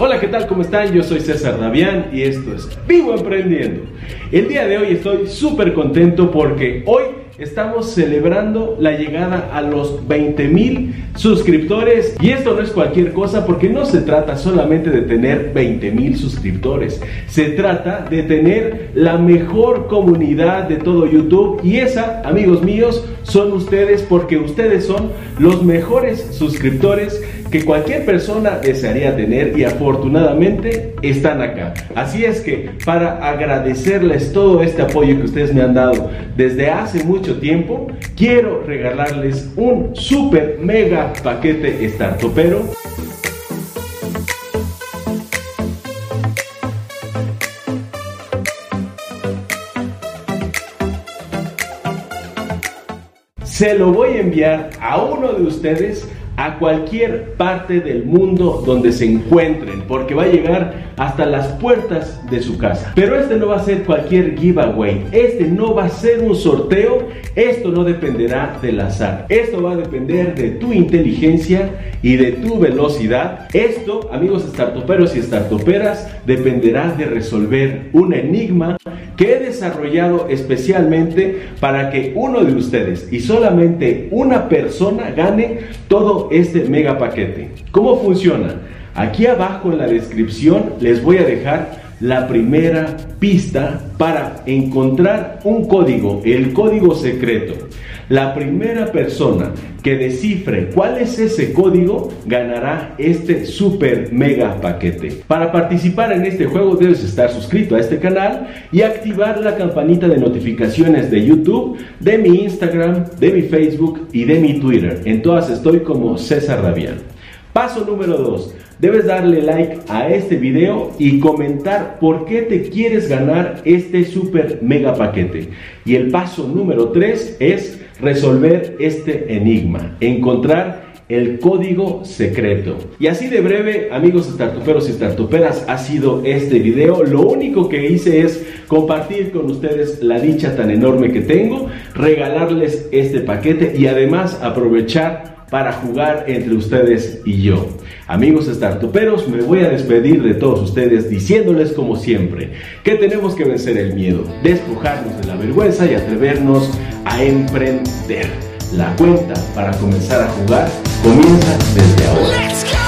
Hola, ¿qué tal? ¿Cómo están? Yo soy César Davián y esto es Vivo Emprendiendo. El día de hoy estoy súper contento porque hoy estamos celebrando la llegada a los 20 mil suscriptores. Y esto no es cualquier cosa porque no se trata solamente de tener 20 mil suscriptores. Se trata de tener la mejor comunidad de todo YouTube. Y esa, amigos míos, son ustedes porque ustedes son los mejores suscriptores que cualquier persona desearía tener y afortunadamente están acá. Así es que para agradecerles todo este apoyo que ustedes me han dado desde hace mucho tiempo, quiero regalarles un super mega paquete startupero. Se lo voy a enviar a uno de ustedes a cualquier parte del mundo donde se encuentren, porque va a llegar hasta las puertas de su casa. Pero este no va a ser cualquier giveaway, este no va a ser un sorteo, esto no dependerá del azar, esto va a depender de tu inteligencia y de tu velocidad. Esto, amigos startuperos y startuperas, dependerá de resolver un enigma que he desarrollado especialmente para que uno de ustedes y solamente una persona gane todo este mega paquete. ¿Cómo funciona? Aquí abajo en la descripción les voy a dejar la primera pista para encontrar un código, el código secreto. La primera persona que descifre cuál es ese código ganará este super mega paquete. Para participar en este juego debes estar suscrito a este canal y activar la campanita de notificaciones de YouTube, de mi Instagram, de mi Facebook y de mi Twitter. En todas estoy como César Davián. Paso número 2 debes darle like a este video y comentar por qué te quieres ganar este super mega paquete. Y el paso número 3 es resolver este enigma, encontrar el código secreto. Y así de breve, amigos startuperos y startuperas, ha sido este video. Lo único que hice es compartir con ustedes la dicha tan enorme que tengo, regalarles este paquete y además aprovechar para jugar entre ustedes y yo. Amigos startuperos, me voy a despedir de todos ustedes diciéndoles como siempre que tenemos que vencer el miedo, despojarnos de la vergüenza y atrevernos a emprender. La cuenta para comenzar a jugar comienza desde ahora.